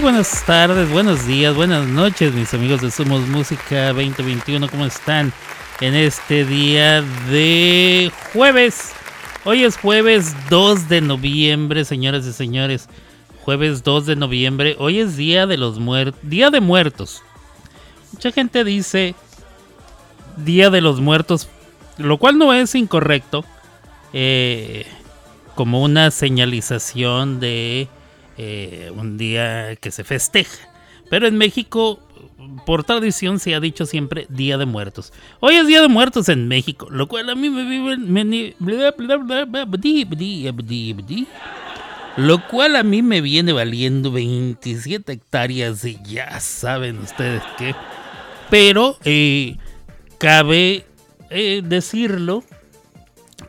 Muy buenas tardes, buenos días, buenas noches, mis amigos de Somos Música 2021. ¿Cómo están en este día de jueves? Hoy es jueves 2 de noviembre, señoras y señores. Jueves 2 de noviembre. Hoy es día de los muertos, día de muertos. Mucha gente dice día de los muertos, lo cual no es incorrecto. Eh, como una señalización de eh, un día que se festeja. Pero en México, por tradición, se ha dicho siempre Día de Muertos. Hoy es Día de Muertos en México, lo cual a mí me vive... Lo cual a mí me viene valiendo 27 hectáreas y ya saben ustedes qué. Pero eh, cabe eh, decirlo,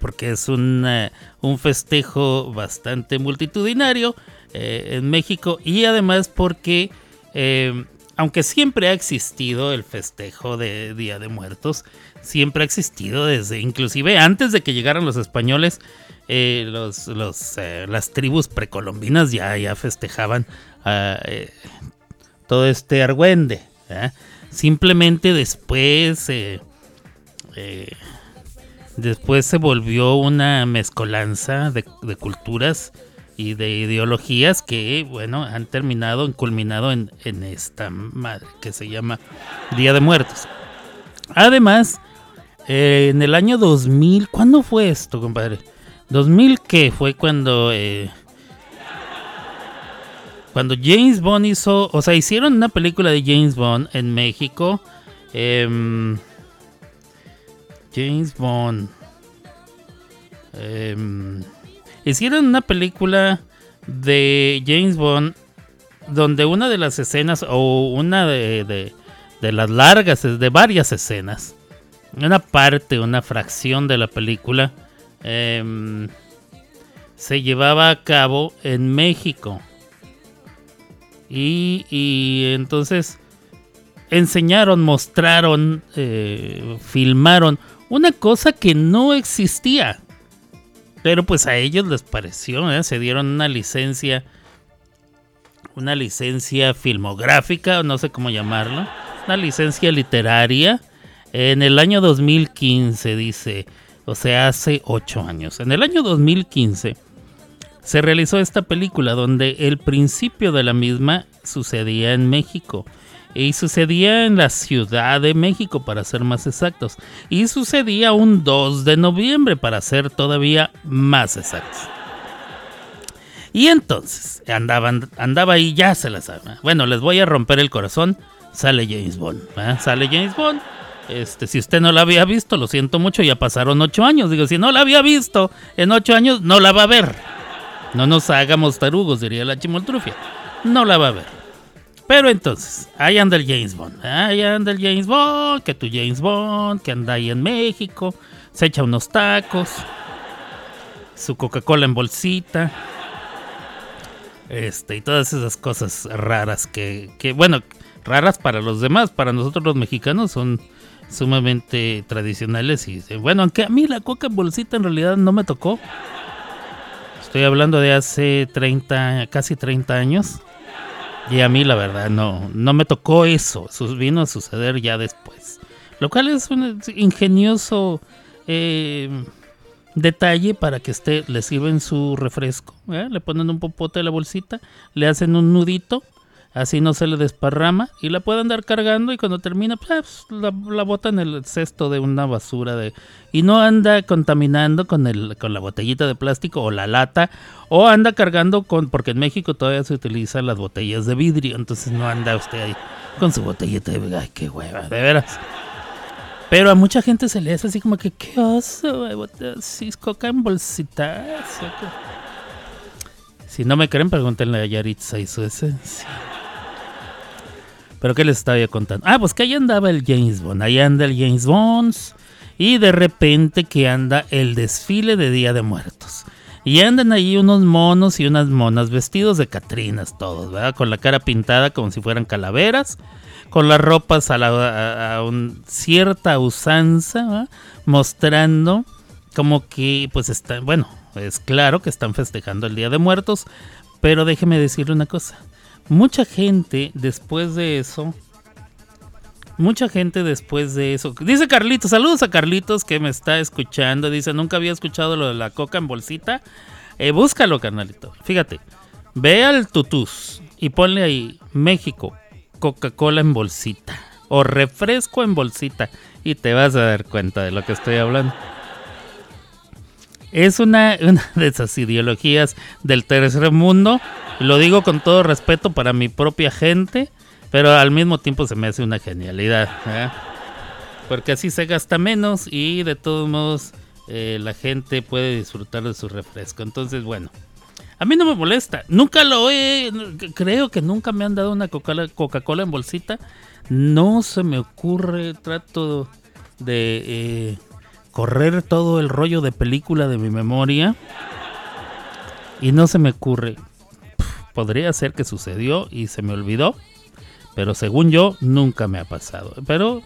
porque es un festejo bastante multitudinario, eh, en México y además porque eh, aunque siempre ha existido el festejo de Día de Muertos, siempre ha existido desde inclusive antes de que llegaran los españoles, eh, los, las tribus precolombinas ya, ya festejaban todo este argüende. Simplemente después, después se volvió una mezcolanza de culturas de ideologías que, bueno, han terminado, han culminado en, esta madre que se llama Día de Muertos. Además, eh, en el año 2000, ¿cuándo fue esto, compadre? 2000 qué? Fue cuando... Eh, cuando James Bond hizo, o sea, hicieron una película de James Bond en México. Em, James Bond. Eh, hicieron una película de James Bond donde una de las escenas o una de, las largas, de varias escenas, una parte, una fracción de la película em, se llevaba a cabo en México. Y, entonces enseñaron, mostraron, eh, filmaron una cosa que no existía. Pero pues a ellos les pareció, ¿eh? se dieron una licencia, una licencia filmográfica, no sé cómo llamarlo, una licencia literaria en el año 2015, dice, o sea, hace ocho años. En el año 2015 se realizó esta película donde el principio de la misma sucedía en México y sucedía en la Ciudad de México para ser más exactos. Y sucedía un 2 de noviembre para ser todavía más exactos. Y entonces andaba ahí, ya se la saben. Bueno, les voy a romper el corazón. Sale James Bond. Sale James Bond. Este, si usted no la había visto, lo siento mucho, ya pasaron ocho años. Digo, si no la había visto en ocho años, no la va a ver. No nos hagamos tarugos, diría la chimoltrufia. No la va a ver. Pero entonces, ahí anda el James Bond. Ahí anda el James Bond, que tu James Bond, que anda ahí en México, se echa unos tacos, su Coca-Cola en bolsita. Este, y todas esas cosas raras que, que, bueno, raras para los demás, para nosotros los mexicanos son sumamente tradicionales y bueno, aunque a mí la coca en bolsita en realidad no me tocó. Estoy hablando de hace 30, casi 30 años. Y a mí la verdad no, no me tocó eso, vino a suceder ya después. Lo cual es un ingenioso eh, detalle para que esté, le sirven su refresco. ¿eh? Le ponen un popote a la bolsita, le hacen un nudito así no se le desparrama y la puede andar cargando y cuando termina pues, la, bota en el cesto de una basura de y no anda contaminando con el con la botellita de plástico o la lata o anda cargando con porque en México todavía se utilizan las botellas de vidrio entonces no anda usted ahí con su botellita de ay qué hueva de veras pero a mucha gente se le hace así como que qué oso si es coca en bolsitas si no me creen, pregúntenle a Yaritza y su esencia. Pero ¿qué les estaba contando? Ah, pues que ahí andaba el James Bond. Ahí anda el James Bond. Y de repente que anda el desfile de Día de Muertos. Y andan ahí unos monos y unas monas vestidos de catrinas todos, ¿verdad? Con la cara pintada como si fueran calaveras. Con las ropas a, la, a, cierta usanza, ¿verdad? Mostrando como que pues están, bueno, es claro que están festejando el Día de Muertos. Pero déjeme decirle una cosa mucha gente después de eso, mucha gente después de eso, dice Carlitos, saludos a Carlitos que me está escuchando, dice, nunca había escuchado lo de la coca en bolsita, eh, búscalo, carnalito, fíjate, ve al tutús y ponle ahí México, Coca-Cola en bolsita o refresco en bolsita y te vas a dar cuenta de lo que estoy hablando. Es una, una de esas ideologías del tercer mundo. Lo digo con todo respeto para mi propia gente, pero al mismo tiempo se me hace una genialidad. ¿eh? Porque así se gasta menos y de todos modos eh, la gente puede disfrutar de su refresco. Entonces, bueno, a mí no me molesta. Nunca lo he. Creo que nunca me han dado una Coca-Cola en bolsita. No se me ocurre. Trato de eh, correr todo el rollo de película de mi memoria. Y no se me ocurre. podría ser que sucedió y se me olvidó. Pero según yo, nunca me ha pasado. Pero.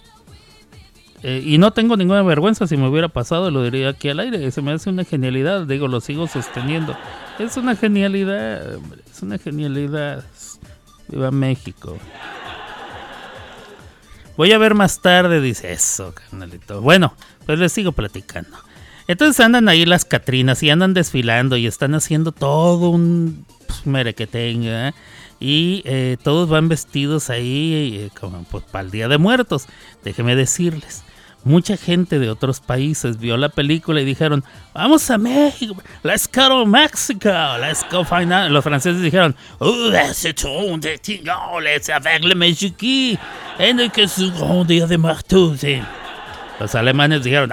Eh, y no tengo ninguna vergüenza. Si me hubiera pasado, lo diría aquí al aire. Se me hace una genialidad. Digo, lo sigo sosteniendo. Es una genialidad. Es una genialidad. Viva México. Voy a ver más tarde, dice eso, carnalito. Bueno, pues les sigo platicando. Entonces andan ahí las Catrinas y andan desfilando y están haciendo todo un pues, merequetenga. ¿eh? Y eh, todos van vestidos ahí eh, como pues, para el Día de Muertos. Déjenme decirles mucha gente de otros países vio la película y dijeron, vamos a México, let's go to Mexico, let's go find out. Los franceses dijeron, oh, c'est un de let's avec le Mexique, que su grand día de muertos. Los alemanes dijeron,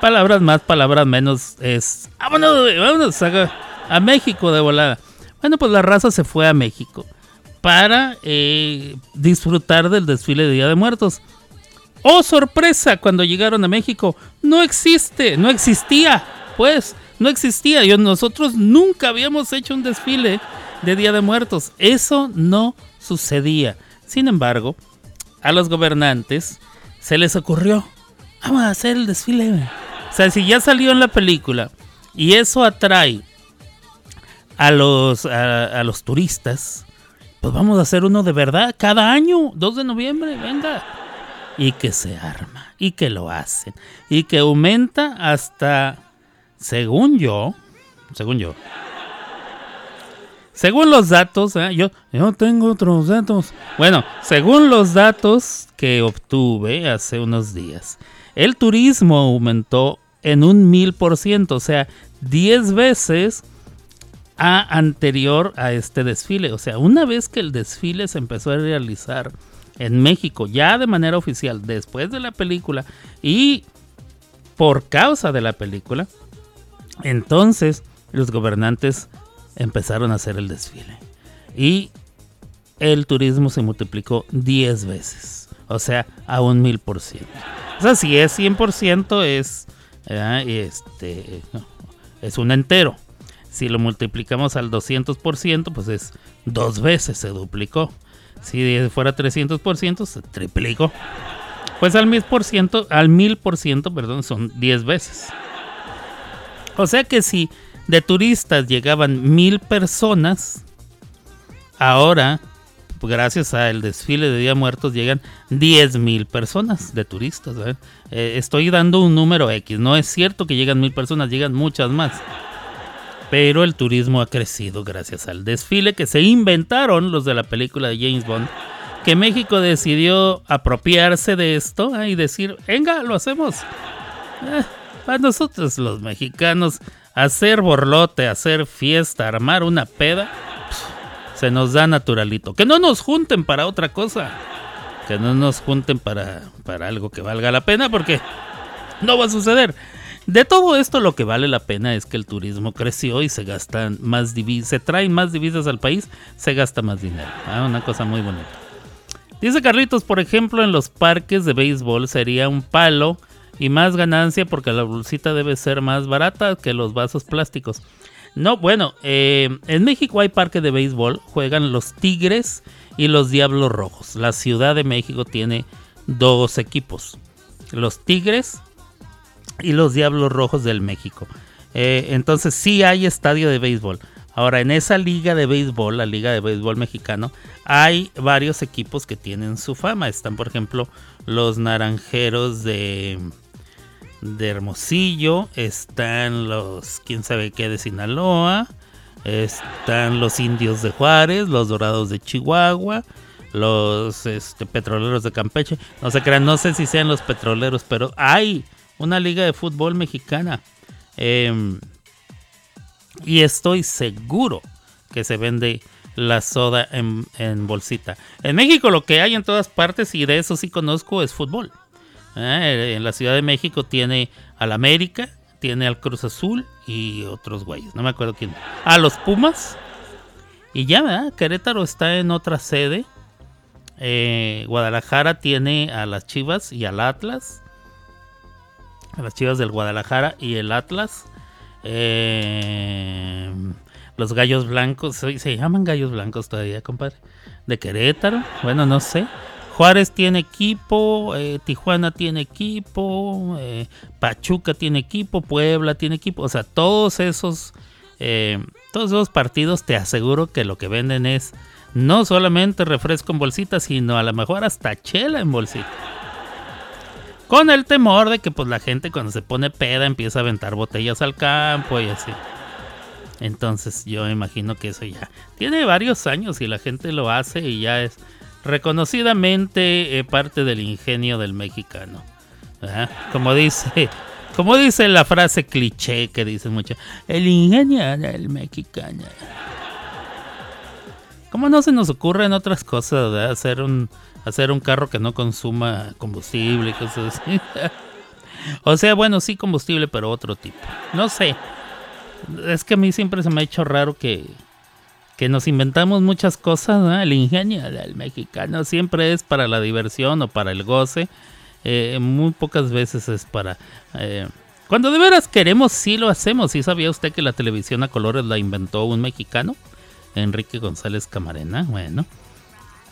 palabras más, palabras menos, es, vámonos, vámonos a, a México de volada. Bueno, pues la raza se fue a México para eh, disfrutar del desfile de Día de Muertos. ¡Oh, sorpresa! Cuando llegaron a México, no existe, no existía, pues, no existía. Yo, nosotros nunca habíamos hecho un desfile de Día de Muertos. Eso no sucedía. Sin embargo, a los gobernantes se les ocurrió, vamos a hacer el desfile. O sea, si ya salió en la película y eso atrae a los, a los turistas, pues vamos a hacer uno de verdad cada año, 2 de noviembre, venga. Y que se arma, y que lo hacen, y que aumenta hasta, según yo, según yo, según los datos, ¿eh? yo, tengo otros datos. Bueno, según los datos que obtuve hace unos días, el turismo aumentó en un mil por ciento, o sea, 10 veces a anterior a este desfile. O sea, una vez que el desfile se empezó a realizar en México, ya de manera oficial, después de la película y por causa de la película, entonces los gobernantes empezaron a hacer el desfile. Y el turismo se multiplicó 10 veces. O sea, a un mil por ciento. O sea, si es 100% es, este, es un entero. Si lo multiplicamos al 200%, pues es dos veces se duplicó. Si fuera 300%, se triplicó. Pues al 1000%, al 1000%, perdón, son 10 veces. O sea que si de turistas llegaban mil personas, ahora, gracias al desfile de Día Muertos, llegan 10 mil personas de turistas. Eh, estoy dando un número X. No es cierto que llegan mil personas, llegan muchas más pero el turismo ha crecido gracias al desfile que se inventaron los de la película de James Bond, que México decidió apropiarse de esto ¿eh? y decir, venga, lo hacemos. Eh, para nosotros los mexicanos, hacer borlote, hacer fiesta, armar una peda, se nos da naturalito. Que no nos junten para otra cosa. Que no nos junten para, para algo que valga la pena porque no va a suceder. De todo esto lo que vale la pena es que el turismo creció y se gastan más divisas, se traen más divisas al país, se gasta más dinero. Ah, una cosa muy bonita. Dice Carlitos, por ejemplo, en los parques de béisbol sería un palo y más ganancia porque la bolsita debe ser más barata que los vasos plásticos. No, bueno, eh, en México hay parque de béisbol, juegan los Tigres y los Diablos Rojos. La Ciudad de México tiene dos equipos, los Tigres y los Diablos Rojos del México. Eh, entonces sí hay estadio de béisbol. Ahora, en esa liga de béisbol, la Liga de Béisbol Mexicano, hay varios equipos que tienen su fama. Están, por ejemplo, los Naranjeros de, de Hermosillo, están los, quién sabe qué, de Sinaloa, están los Indios de Juárez, los Dorados de Chihuahua, los este, Petroleros de Campeche. No se crean, no sé si sean los Petroleros, pero hay una liga de fútbol mexicana. Em, y estoy seguro que se vende la soda en, bolsita. En México lo que hay en todas partes, y de eso sí conozco, es fútbol. Eh, en la Ciudad de México tiene al América, tiene al Cruz Azul y otros güeyes. No me acuerdo quién. A los Pumas. Y ya, ¿verdad? Querétaro está en otra sede. Eh, Guadalajara tiene a las Chivas y al Atlas. A las Chivas del Guadalajara y el Atlas. Eh, los gallos blancos, se llaman gallos blancos todavía, compadre. De Querétaro, bueno, no sé. Juárez tiene equipo, eh, Tijuana tiene equipo, eh, Pachuca tiene equipo, Puebla tiene equipo. O sea, todos esos, todos esos partidos te aseguro que lo que venden es no solamente refresco en bolsita, sino a lo mejor hasta chela en bolsita. Con el temor de que pues la gente cuando se pone peda empieza a aventar botellas al campo y así. Entonces yo imagino que eso ya tiene varios años y la gente lo hace y ya es reconocidamente eh, parte del ingenio del mexicano. Como dice, como dice la frase cliché que dicen mucho, el ingenio del mexicano. ¿Cómo no se nos ocurre en otras cosas hacer un hacer un carro que no consuma combustible y cosas así. o sea, bueno, sí combustible, pero otro tipo. No sé. Es que a mí siempre se me ha hecho raro que, que nos inventamos muchas cosas. El ingenio del mexicano siempre es para la diversión o para el goce. Eh, muy pocas veces es para... Eh, cuando de veras queremos, sí lo hacemos. ¿Sí sabía usted que la televisión a colores la inventó un mexicano? Enrique González Camarena. Bueno,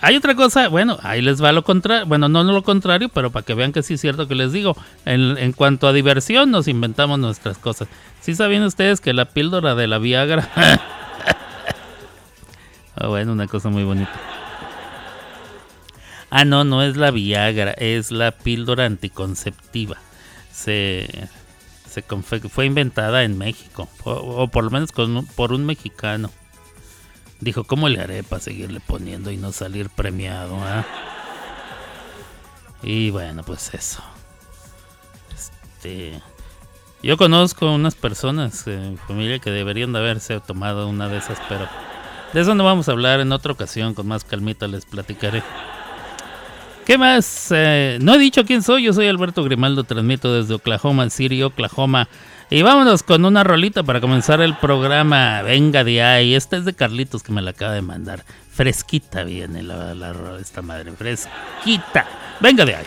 hay otra cosa, bueno, ahí les va lo contrario, bueno, no, lo contrario, pero para que vean que sí es cierto que les digo, en, cuanto a diversión nos inventamos nuestras cosas. ¿Sí sabían ustedes que la píldora de la Viagra... ah, bueno, una cosa muy bonita. Ah, no, no es la Viagra, es la píldora anticonceptiva. Se, se fue inventada en México, o, por lo menos por un mexicano. Dijo, ¿cómo le haré para seguirle poniendo y no salir premiado? Ah? Y bueno, pues eso. Este, yo conozco unas personas en familia que deberían de haberse tomado una de esas, pero de eso no vamos a hablar en otra ocasión, con más calmita les platicaré. ¿Qué más? Eh, no he dicho quién soy, yo soy Alberto Grimaldo, transmito desde Oklahoma City, Oklahoma. Y vámonos con una rolita para comenzar el programa. Venga de ahí. Esta es de Carlitos que me la acaba de mandar. Fresquita viene la, la, esta madre. Fresquita. Venga de ahí.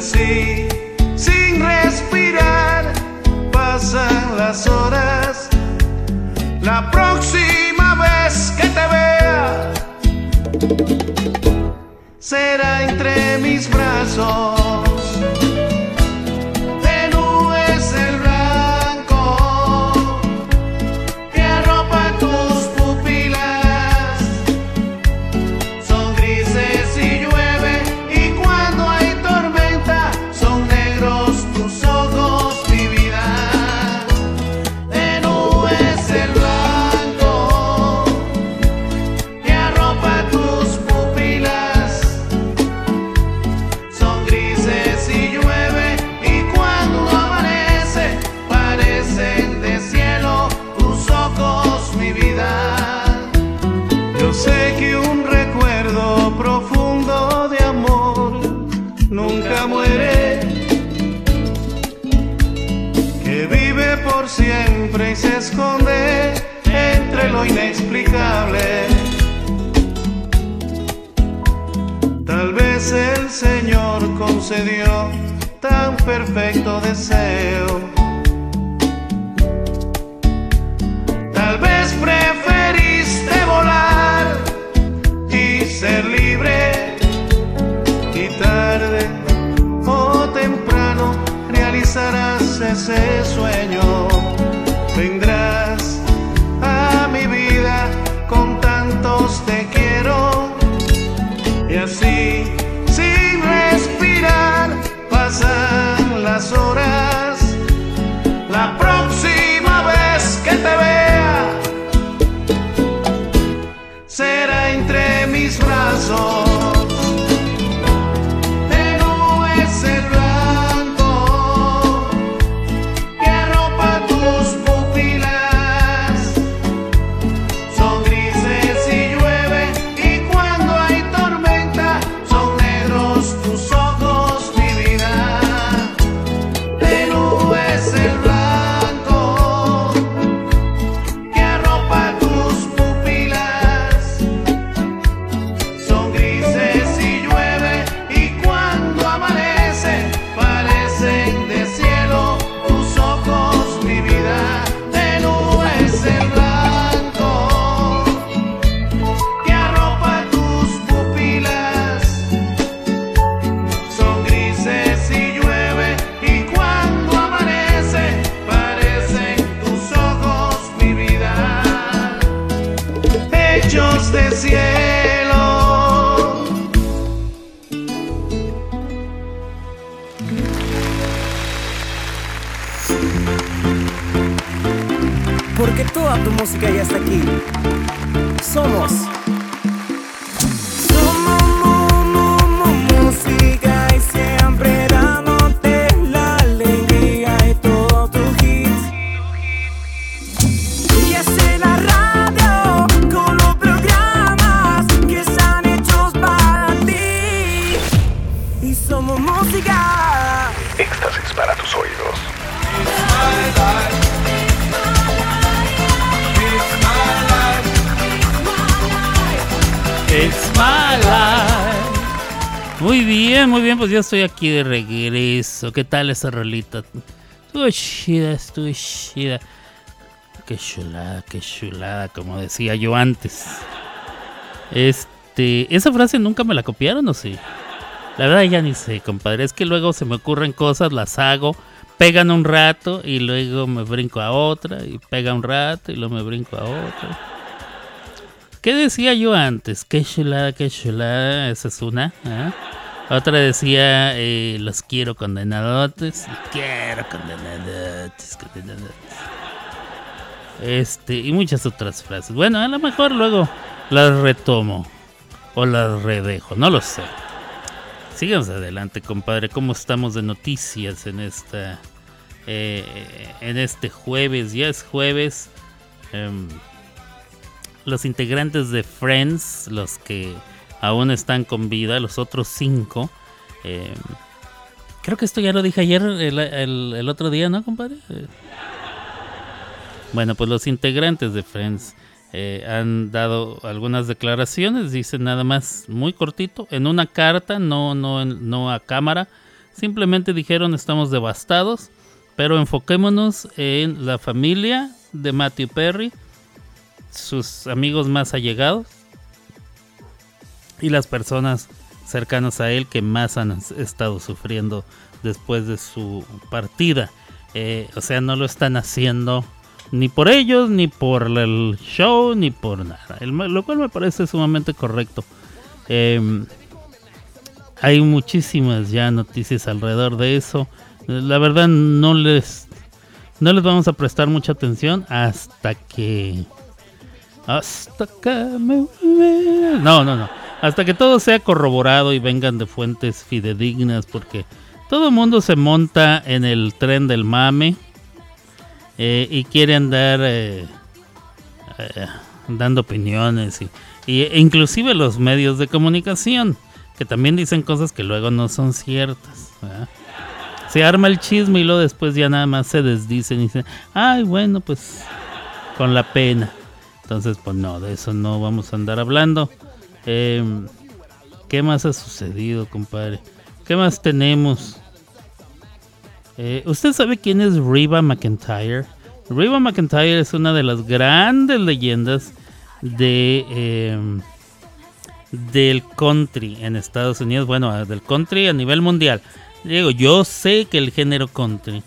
Sin respirar pasan las horas. La próxima vez que te vea y se esconde entre lo inexplicable. Tal vez el Señor concedió tan perfecto deseo. Tal vez preferiste volar y ser libre y tarde o temprano realizarás ese sueño. Música ya está aquí. Somos. Pues ya estoy aquí de regreso. ¿Qué tal esa rolita? Estuvo chida, estuvo chida. Qué chulada, qué chulada, como decía yo antes. Este, esa frase nunca me la copiaron, ¿o sí? La verdad ya ni sé, compadre. Es que luego se me ocurren cosas, las hago, pegan un rato y luego me brinco a otra y pega un rato y luego me brinco a otra. ¿Qué decía yo antes? Qué chulada, qué chulada. Esa es una. ¿ah? Otra decía, eh, los quiero condenadotes. Quiero condenadotes, condenadotes. Este, y muchas otras frases. Bueno, a lo mejor luego las retomo. O las redejo, no lo sé. Sigamos adelante, compadre. ¿Cómo estamos de noticias en esta. eh, en este jueves? Ya es jueves. Em, los integrantes de Friends, los que aún están con vida, los otros cinco. eh, creo que esto ya lo dije ayer, el, otro día, ¿no, compadre? Eh, bueno, pues los integrantes de Friends eh, han dado algunas declaraciones, dicen nada más muy cortito, en una carta, no, no, no a cámara. Simplemente dijeron estamos devastados, pero enfoquémonos en la familia de Matthew Perry sus amigos más allegados y las personas cercanas a él que más han estado sufriendo después de su partida. Eh, o sea, no lo están haciendo ni por ellos, ni por el show, ni por nada. El- lo cual me parece sumamente correcto. Em, hay muchísimas ya noticias alrededor de eso. La verdad no les no les vamos a prestar mucha atención hasta que hasta que me. No, no, no. Hasta que todo sea corroborado y vengan de fuentes fidedignas, porque todo el mundo se monta en el tren del mame eh, y quiere andar eh, eh, dando opiniones y, e inclusive los medios de comunicación que también dicen cosas que luego no son ciertas. se arma el chisme y luego después ya nada más se desdicen y dicen, ay, bueno, pues con la pena. Entonces, pues no, de eso no vamos a andar hablando. Em, ¿Qué más ha sucedido, compadre? ¿Qué más tenemos? Eh, ¿Usted sabe quién es Reba McIntyre? Reba McIntyre es una de las grandes leyendas de em, del country en Estados Unidos. Bueno, del country a nivel mundial. Digo, yo sé que el género country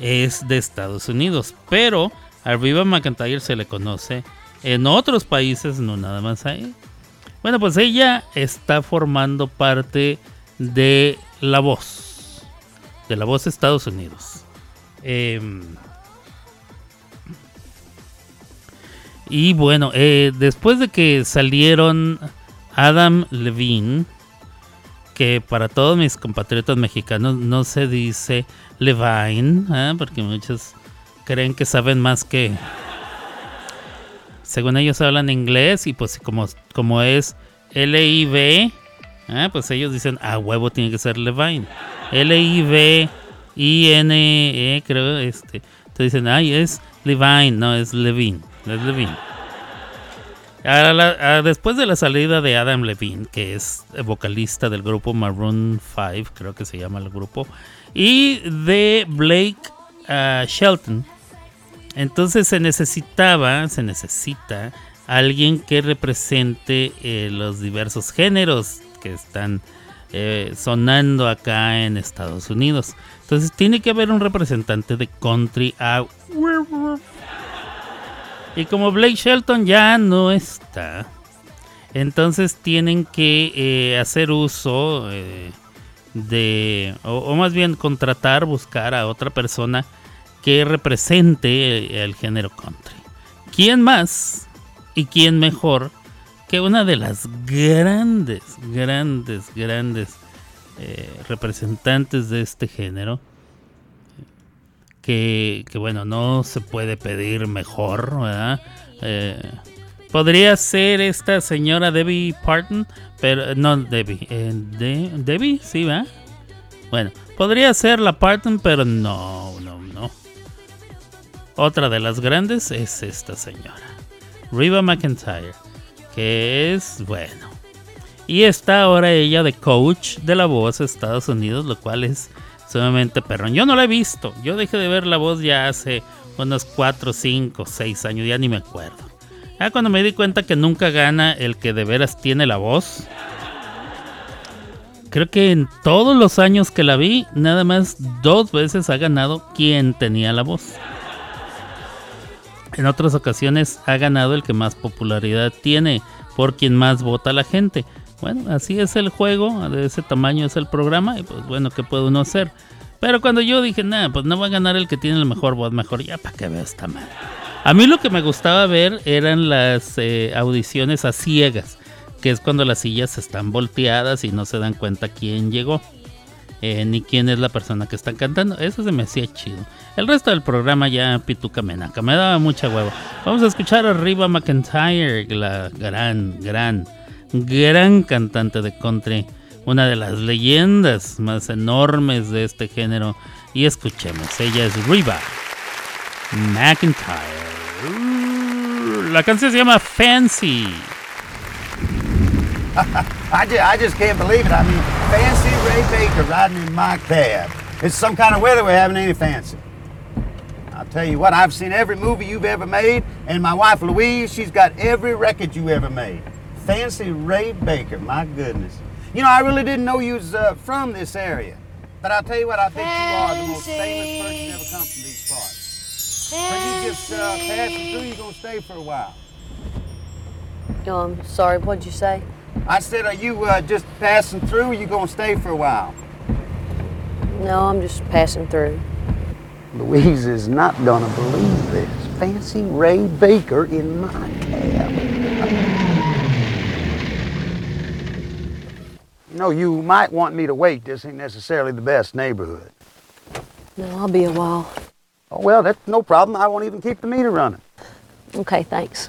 es de Estados Unidos, pero a Reba McIntyre se le conoce en otros países, no nada más ahí. Bueno, pues ella está formando parte de La Voz, de La Voz Estados Unidos. Em, y bueno, eh, después de que salieron Adam Levine, que para todos mis compatriotas mexicanos no se dice Levine, ¿eh? porque muchos creen que saben más que, según ellos hablan inglés y pues como, como es L-I-V, ah, pues ellos dicen, a huevo tiene que ser Levine. L-I-V-I-N-E, creo, este. Entonces dicen, ay, es Levine, no, es Levine, es Levine. después de la salida de Adam Levine, que es vocalista del grupo Maroon 5, creo que se llama el grupo, y de Blake uh, Shelton, entonces se necesitaba, se necesita alguien que represente eh, los diversos géneros que están eh, sonando acá en Estados Unidos. Entonces tiene que haber un representante de country. Y como Blake Shelton ya no está, entonces tienen que eh, hacer uso de, o, más bien contratar, buscar a otra persona que represente el, género country. ¿Quién más y quién mejor que una de las grandes, grandes, grandes eh, representantes de este género? Que, bueno, no se puede pedir mejor, ¿verdad? Eh, podría ser esta señora Debbie Parton, pero no Debbie, eh, de, Debbie, sí, ¿verdad? Bueno, podría ser la Parton, pero no, no, otra de las grandes es esta señora, Riva McIntyre, que es, bueno, y está ahora ella de coach de la voz Estados Unidos, lo cual es sumamente perrón. Yo no la he visto, yo dejé de ver la voz ya hace unos 4, 5, 6 años, ya ni me acuerdo. Ya cuando me di cuenta que nunca gana el que de veras tiene la voz. Creo que en todos los años que la vi, nada más dos veces ha ganado quien tenía la voz. En otras ocasiones ha ganado el que más popularidad tiene, por quien más vota la gente. Bueno, así es el juego, de ese tamaño es el programa, y pues bueno, ¿qué puede uno hacer? Pero cuando yo dije, nada, pues no va a ganar el que tiene la mejor voz, mejor ya para que vea esta madre. A mí lo que me gustaba ver eran las eh, audiciones a ciegas, que es cuando las sillas están volteadas y no se dan cuenta quién llegó. Eh, ni quién es la persona que están cantando. Eso se me hacía chido. El resto del programa ya pituca menaca, me daba mucha huevo. Vamos a escuchar a Riva McIntyre, la gran, gran, gran cantante de country, una de las leyendas más enormes de este género. Y escuchemos, ella es Riva McIntyre. La canción se llama Fancy. I, just, I just can't believe it. I mean, fancy Ray Baker riding in my cab. It's some kind of weather we're having, any fancy? I'll tell you what, I've seen every movie you've ever made, and my wife Louise, she's got every record you ever made. Fancy Ray Baker, my goodness. You know, I really didn't know you was uh, from this area. But I'll tell you what, I think you are the most famous person ever come from these parts. So you just uh, passing through, you're to stay for a while. No, I'm sorry, what'd you say? I said, are you uh, just passing through or you going to stay for a while? No, I'm just passing through. Louise is not going to believe this. Fancy Ray Baker in my cab. you know, you might want me to wait. This ain't necessarily the best neighborhood. No, I'll be a while. Oh, well, that's no problem. I won't even keep the meter running. Okay, thanks.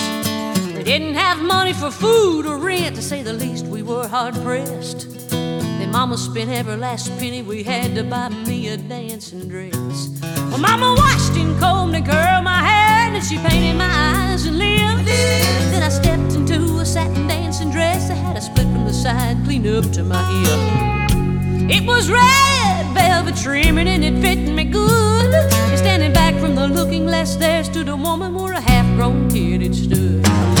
We didn't have money for food or rent, to say the least, we were hard pressed. Then Mama spent every last penny we had to buy me a dancing dress. Well, Mama washed and combed and curled my hair, and she painted my eyes and lips. Then I stepped into a satin dancing dress that had a split from the side, clean up to my hip. It was red velvet trimming and it fit me good. And standing back from the looking glass, there stood a woman where a half-grown kid had stood.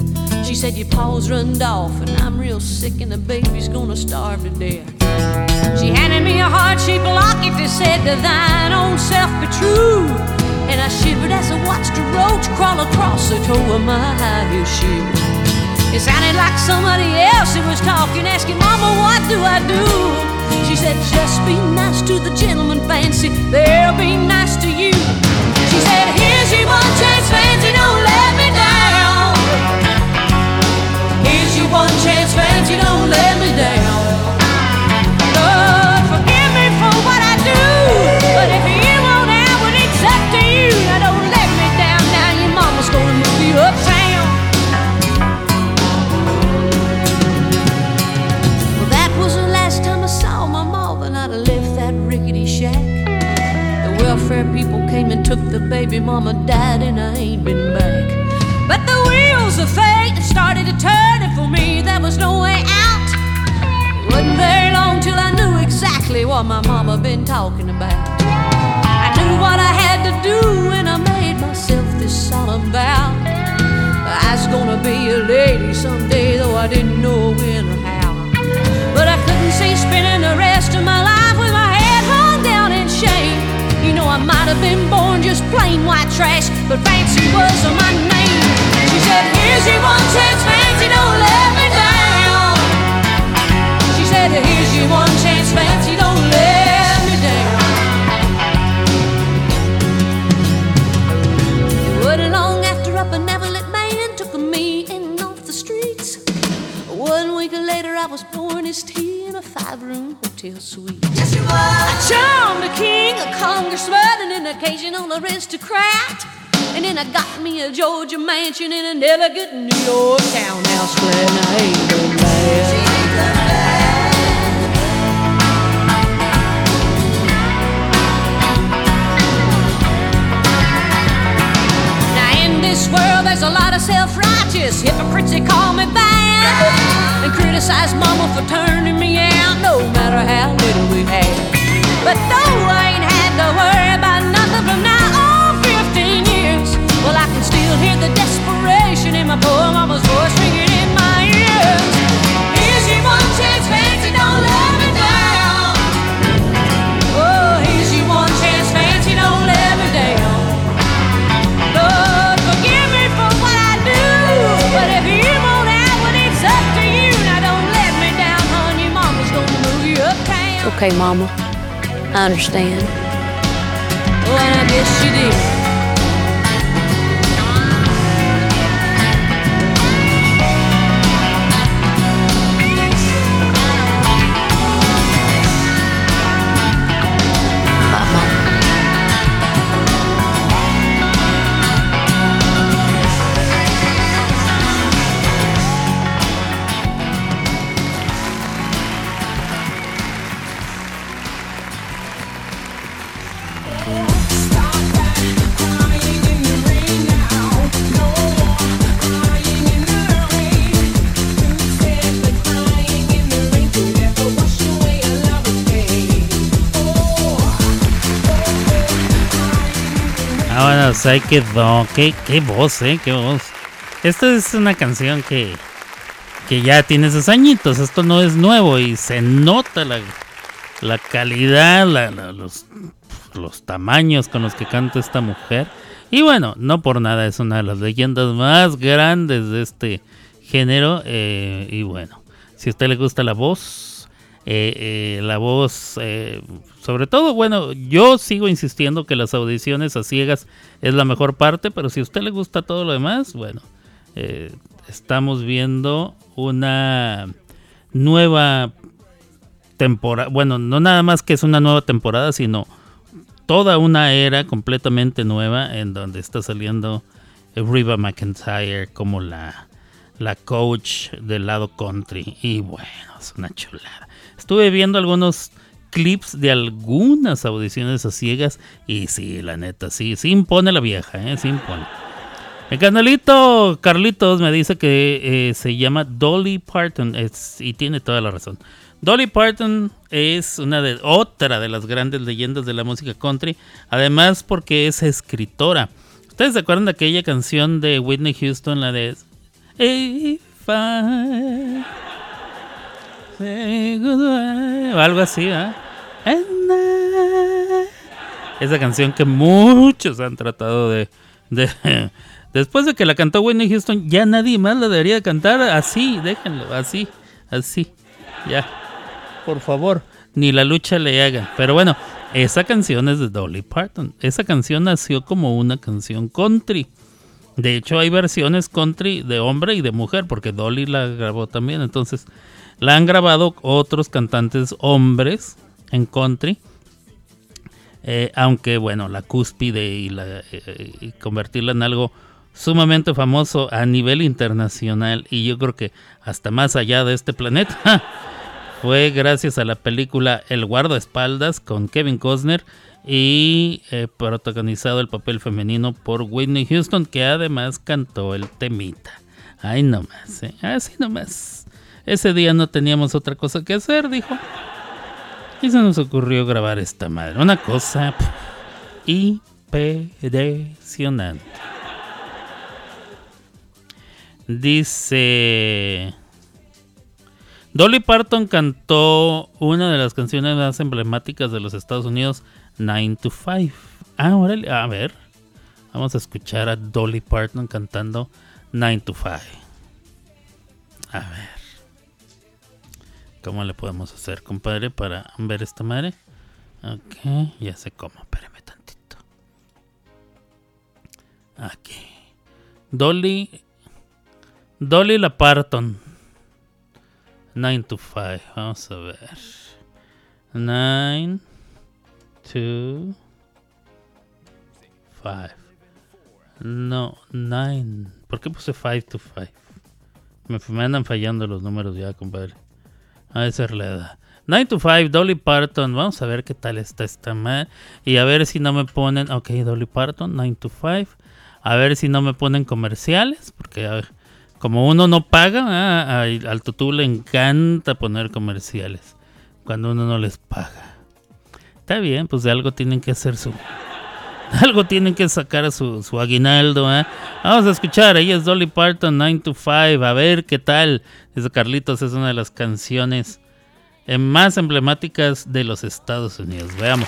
She said, Your paws runned off and I'm real sick and the baby's gonna starve to death. She handed me a heart-shaped locket that said, To thine own self be true. And I shivered as I watched a roach crawl across the toe of my high shoe. It sounded like somebody else who was talking, asking, Mama, what do I do? She said, Just be nice to the gentleman, fancy. They'll be nice to you. She said, Here's your one chance, fancy. Don't let one chance, fancy. Don't let me down. Lord, forgive me for what I do. But if you up to you. Now don't let me down. Now your mama's gonna move you uptown. Well, that was the last time I saw my I left that rickety shack. The welfare people came and took the baby, mama died, and I ain't been back. But the wheels of fate started to turn, me, there was no way out. It wasn't very long till I knew exactly what my mama been talking about. I knew what I had to do, and I made myself this solemn vow. I was gonna be a lady someday, though I didn't know when or how. But I couldn't see spending the rest of my life with my head hung down in shame. You know, I might have been born just plain white trash, but Fancy was my name. She said, Here's your one chance, Fancy, don't let me down. She said, Here's your one chance, Fancy, don't let me down. Long after a benevolent man took me in off the streets. One week later, I was pouring his tea in a five-room hotel suite. Yes, you were. I charmed a king, a congressman, and an occasional aristocrat. And then I got me a Georgia mansion in an elegant New York townhouse I ain't been mad. Now in this world there's a lot of self-righteous hypocrites that call me bad and criticize mama for turning me out no matter how little we had. But though I ain't had to worry hear the desperation in my poor mama's voice ringing in my ears. Here's your one chance, fancy, don't let me down. Oh, here's your one chance, fancy, don't let me down. Lord, forgive me for what I do. But if you want out, well, it's up to you. Now don't let me down, hon. Your mama's gonna move you uptown. Okay, Mama. I understand. Oh, and I guess you did. Pues ahí quedó. Qué, qué voz, eh, qué voz. Esta es una canción que, que ya tiene sus añitos. Esto no es nuevo y se nota la, la calidad, la- los, los tamaños con los que canta esta mujer. Y bueno, no por nada es una de las leyendas más grandes de este género. eh, y bueno, si a usted le gusta la voz, eh, eh, la voz, sobre todo, bueno, yo sigo insistiendo que las audiciones a ciegas es la mejor parte, pero si a usted le gusta todo lo demás, bueno, eh, estamos viendo una nueva temporada, bueno, no nada más que es una nueva temporada, sino toda una era completamente nueva en donde está saliendo Reba McIntyre como la, la coach del lado country. Y bueno, es una chulada. Estuve viendo algunos clips de algunas audiciones a ciegas y sí, la neta, sí, sí impone la vieja, ¿eh? sí impone. El canalito Carlitos me dice que eh, se llama Dolly Parton y tiene toda la razón. Dolly Parton es una de otra de las grandes leyendas de la música country, además porque es escritora. ¿Ustedes se acuerdan de aquella canción de Whitney Houston, la de If I say goodbye", o algo así, I- Esa canción que muchos han tratado de, de- Después de que la cantó Whitney Houston, ya nadie más la debería de cantar así, déjenlo, así, así, ya, por favor, ni la lucha le hagan. Pero bueno, esa canción es de Dolly Parton. Esa canción nació como una canción country. De hecho, hay versiones country de hombre y de mujer, porque Dolly la grabó también. Entonces, la han grabado otros cantantes hombres en country. Eh, aunque, bueno, la cúspide y, la, eh, y convertirla en algo sumamente famoso a nivel internacional y yo creo que hasta más allá de este planeta fue gracias a la película El guardaespaldas con Kevin Costner y eh, protagonizado el papel femenino por Whitney Houston que además cantó el temita. Ay nomás, eh, así nomás. Ese día no teníamos otra cosa que hacer, dijo. Y se nos ocurrió grabar esta madre. Una cosa impresionante. Dice... Dolly Parton cantó una de las canciones más emblemáticas de los Estados Unidos, 9 to 5. Ah, órale, a ver. Vamos a escuchar a Dolly Parton cantando 9 to 5. A ver. ¿Cómo le podemos hacer, compadre, para ver esta madre? Ok, ya sé cómo. Espérame tantito. Aquí. Dolly. Dolly la Parton. 9 to 5. Vamos a ver. 9 to 5. No, 9. ¿Por qué puse 5 to 5? Me, me andan fallando los números ya, compadre. A esa es la edad. 9 to 5, Dolly Parton. Vamos a ver qué tal está esta madre. Y a ver si no me ponen. Ok, Dolly Parton, 9 to 5. A ver si no me ponen comerciales. Porque a ver, como uno no paga, ah, al al tutú le encanta poner comerciales. Cuando uno no les paga. Está bien, pues de algo tienen que hacer su. Algo tienen que sacar su, su aguinaldo, ¿eh? Vamos a escuchar, ella es Dolly Parton, 9 to 5, a ver qué tal. Dice Carlitos, es una de las canciones eh, más emblemáticas de los Estados Unidos. Veamos.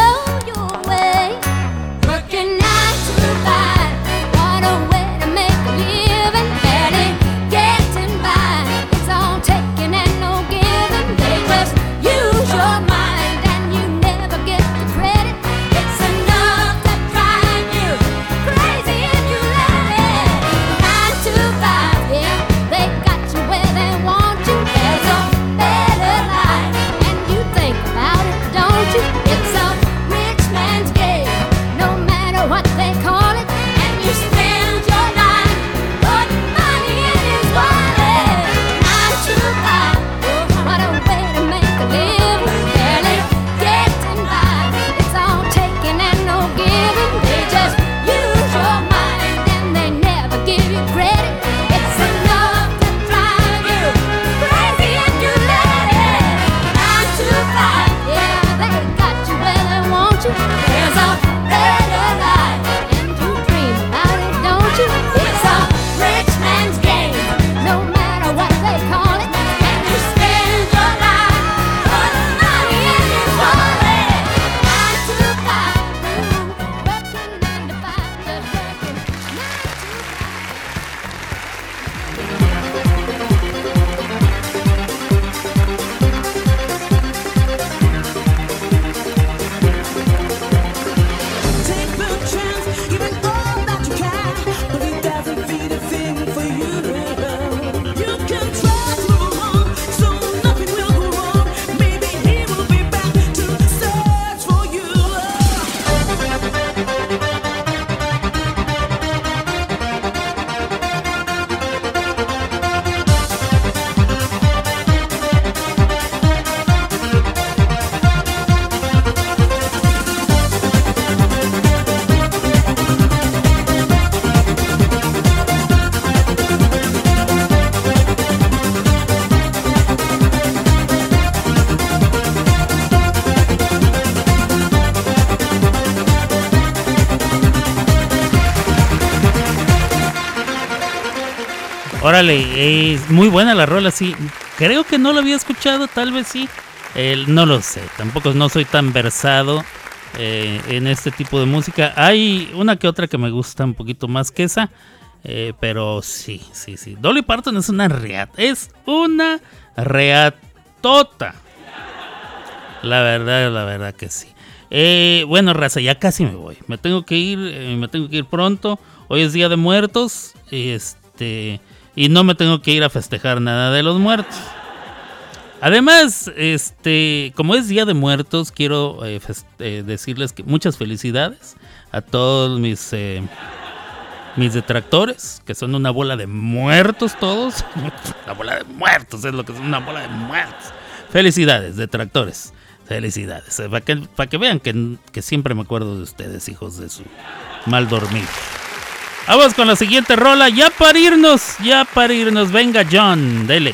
Órale, es muy buena la rola, sí. Creo que no lo había escuchado, tal vez sí. No lo sé, tampoco no soy tan versado eh, en este tipo de música. Hay una que otra que me gusta un poquito más que esa, eh, pero sí, sí, sí. Dolly Parton es una reat, es una reatota. La verdad, la verdad que sí. Eh, bueno, raza, ya casi me voy. Me tengo que ir, me tengo que ir pronto. Hoy es Día de Muertos. Este. Y no me tengo que ir a festejar nada de los muertos. Además, este, como es Día de Muertos, quiero eh, eh, decirles que muchas felicidades a todos mis eh, mis detractores, que son una bola de muertos todos. una bola de muertos es lo que son una bola de muertos. Felicidades, detractores. Felicidades. Para que, que vean que, que siempre me acuerdo de ustedes, hijos de su mal dormir. Vamos con la siguiente rola. Ya para irnos, ya para irnos. Venga, John, dele.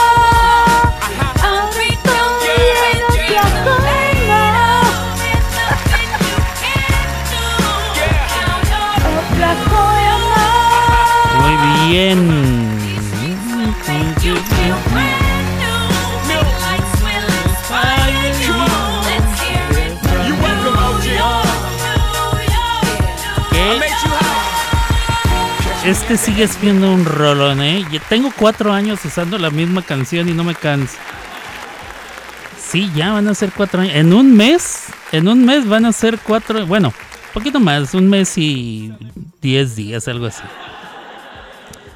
You high. Este sigue siendo un rolón, ¿eh? Tengo cuatro años usando la misma canción y no me canso. Sí, ya van a ser cuatro años. En un mes, en un mes van a ser cuatro, bueno, poquito más, un mes y diez días, algo así.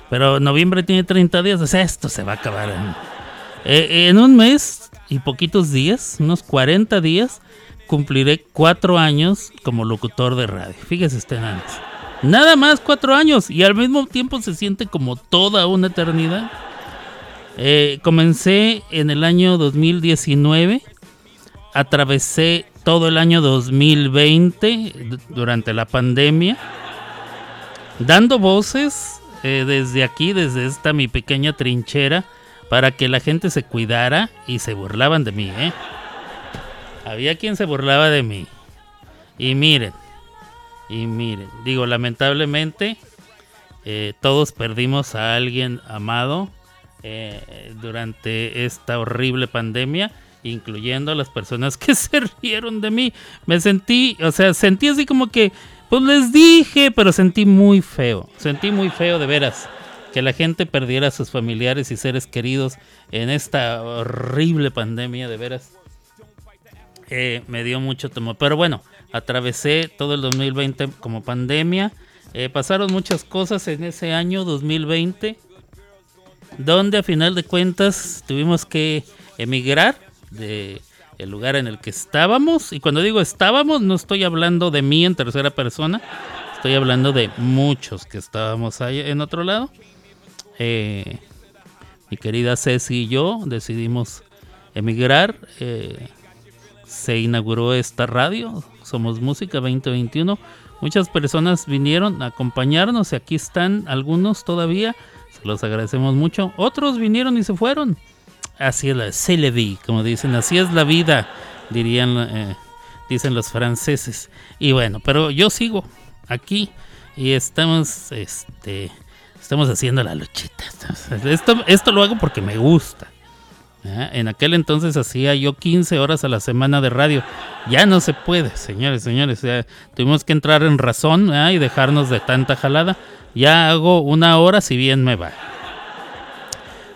Pero noviembre tiene 30 días, o sea, esto se va a acabar en, eh, un mes y poquitos días, unos 40 días, cumpliré cuatro años como locutor de radio. Fíjese usted antes. Nada más cuatro años y al mismo tiempo se siente como toda una eternidad. Eh, comencé en el año 2019, atravesé todo el año 2020 d- durante la pandemia, dando voces eh, desde aquí, desde esta mi pequeña trinchera, para que la gente se cuidara y se burlaban de mí, ¿eh? Había quien se burlaba de mí. Y miren, y miren, digo, lamentablemente todos perdimos a alguien amado eh, durante esta horrible pandemia, incluyendo a las personas que se rieron de mí. Me sentí, o sea, sentí así como que, pues les dije, pero sentí muy feo, sentí muy feo de veras. Que la gente perdiera a sus familiares y seres queridos en esta horrible pandemia, de veras. Eh, me dio mucho temor. Pero bueno, atravesé todo el 2020 como pandemia. Eh, pasaron muchas cosas en ese año 2020, donde a final de cuentas tuvimos que emigrar de el lugar en el que estábamos. Y cuando digo estábamos, no estoy hablando de mí en tercera persona, estoy hablando de muchos que estábamos ahí en otro lado. Eh, mi querida Ceci y yo decidimos emigrar. eh, se inauguró esta radio, Somos Música 2021. Muchas personas vinieron a acompañarnos y aquí están algunos todavía. Los agradecemos mucho. Otros vinieron y se fueron. Así es la vie, como dicen, así es la vida, dirían eh, dicen los franceses. Y bueno, pero yo sigo aquí y estamos este estamos haciendo la luchita. Esto esto lo hago porque me gusta. ¿Eh? En aquel entonces hacía yo 15 horas a la semana de radio. Ya no se puede, señores, señores. tuvimos que entrar en razón ¿eh? y dejarnos de tanta jalada. Ya hago una hora si bien me va.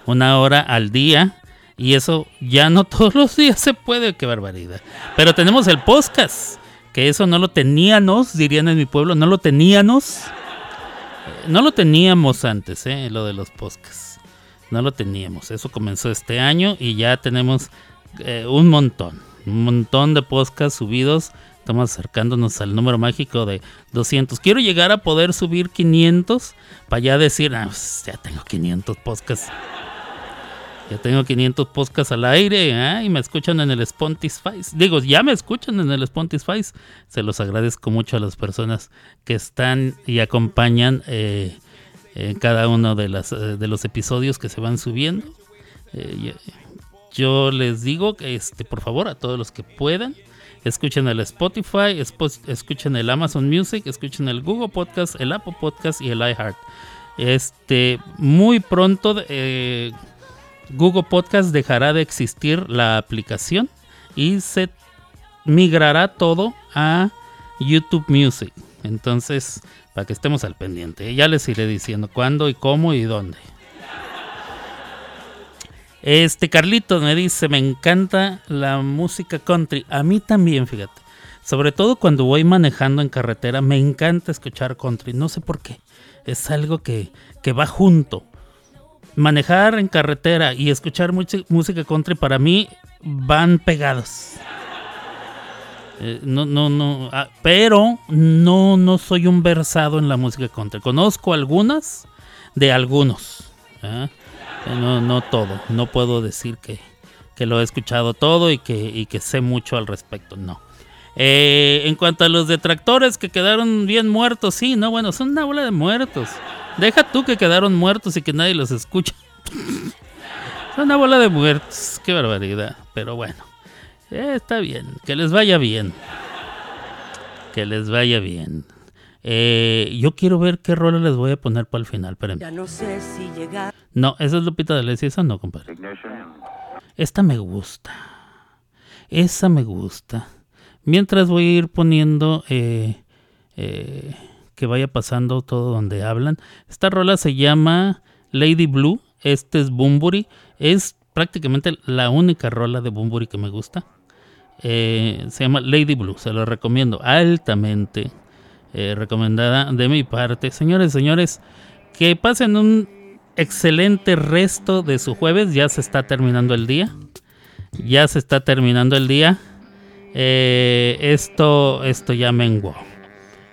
Una hora al día. Y eso ya no todos los días se puede, qué barbaridad. Pero tenemos el podcast. Que eso no lo teníamos, dirían en mi pueblo, no lo teníamos. Eh, No lo teníamos antes, ¿eh? lo de los podcasts. No lo teníamos. Eso comenzó este año y ya tenemos eh, un montón. Un montón de podcasts subidos. Estamos acercándonos al número mágico de 200. Quiero llegar a poder subir 500 para ya decir, ah, pues, ya tengo 500 podcasts. Ya tengo 500 podcasts al aire ¿eh? y me escuchan en el Spotify. Digo, ya me escuchan en el Spotify. Se los agradezco mucho a las personas que están y acompañan eh, en cada uno de, las, eh, de los episodios que se van subiendo. Eh, yo, les digo este, por favor, a todos los que puedan, escuchen el Spotify, escuchen el Amazon Music, escuchen el Google Podcast, el Apple Podcast y el iHeart. Este, muy pronto eh, Google Podcast dejará de existir la aplicación y se migrará todo a YouTube Music. Entonces, para que estemos al pendiente. Ya les iré diciendo cuándo y cómo y dónde. Este Carlito me dice, me encanta la música country. A mí también, fíjate. Sobre todo cuando voy manejando en carretera, me encanta escuchar country. No sé por qué. Es algo que, que va junto. Manejar en carretera y escuchar música country para mí van pegados. Eh, no, no, no. ah, pero no, no soy un versado en la música country. Conozco algunas de algunos. ¿ah? Eh, No, no todo. No puedo decir que, que lo he escuchado todo y que, y que sé mucho al respecto. No. Eh, en cuanto a los detractores que quedaron bien muertos, sí, no, bueno, son una bola de muertos. Deja tú que quedaron muertos y que nadie los escucha. Son una bola de muertos. Qué barbaridad. Pero bueno. Eh, está bien. Que les vaya bien. Que les vaya bien. Eh, yo quiero ver qué rola les voy a poner para el final. Espérenme. Ya no sé si llegar. No, esa es Lupita de Alessi, esa no, compadre. Esta me gusta. Esa me gusta. Mientras voy a ir poniendo eh, eh, que vaya pasando todo donde hablan. Esta rola se llama Lady Blue. Este es Bumburi. Es prácticamente la única rola de Bumburi que me gusta. Eh, se llama Lady Blue. Se lo recomiendo altamente. eh, recomendada de mi parte. Señores, señores, que pasen un excelente resto de su jueves. Ya se está terminando el día. Ya se está terminando el día. Eh, esto, esto ya menguó.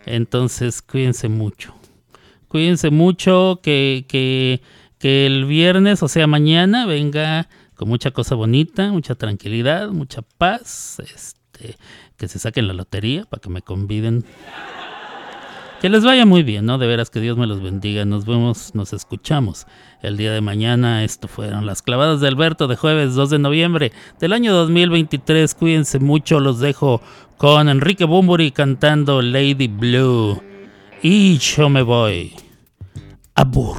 Entonces, cuídense mucho. Cuídense mucho. Que, que, que el viernes, o sea, mañana, venga con mucha cosa bonita, mucha tranquilidad, mucha paz. Este, que se saquen la lotería para que me conviden. Que les vaya muy bien, ¿no? De veras que Dios me los bendiga. Nos vemos, nos escuchamos el día de mañana. Esto fueron las clavadas de Alberto de jueves 2 de noviembre del año 2023. Cuídense mucho, los dejo con Enrique Bumburi cantando Lady Blue. Y yo me voy. Abur.